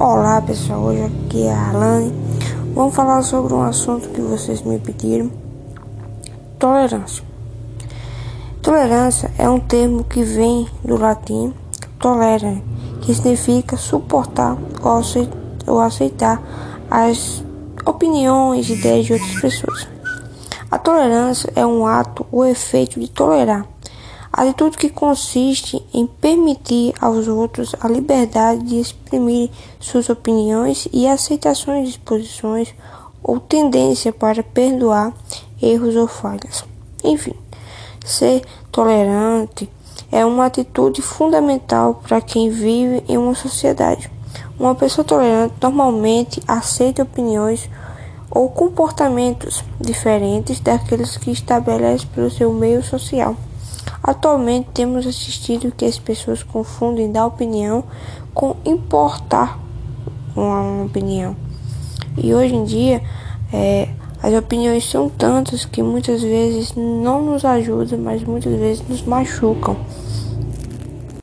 Olá pessoal, hoje aqui é a Alane. Vamos falar sobre um assunto que vocês me pediram: tolerância. Tolerância é um termo que vem do latim tolera, que significa suportar ou aceitar as opiniões e ideias de outras pessoas. A tolerância é um ato ou efeito de tolerar Atitude que consiste em permitir aos outros a liberdade de exprimir suas opiniões e aceitações de posições ou tendência para perdoar erros ou falhas. Enfim, ser tolerante é uma atitude fundamental para quem vive em uma sociedade. Uma pessoa tolerante normalmente aceita opiniões ou comportamentos diferentes daqueles que estabelece pelo seu meio social. Atualmente temos assistido que as pessoas confundem dar opinião com importar uma opinião. E hoje em dia é, as opiniões são tantas que muitas vezes não nos ajudam, mas muitas vezes nos machucam.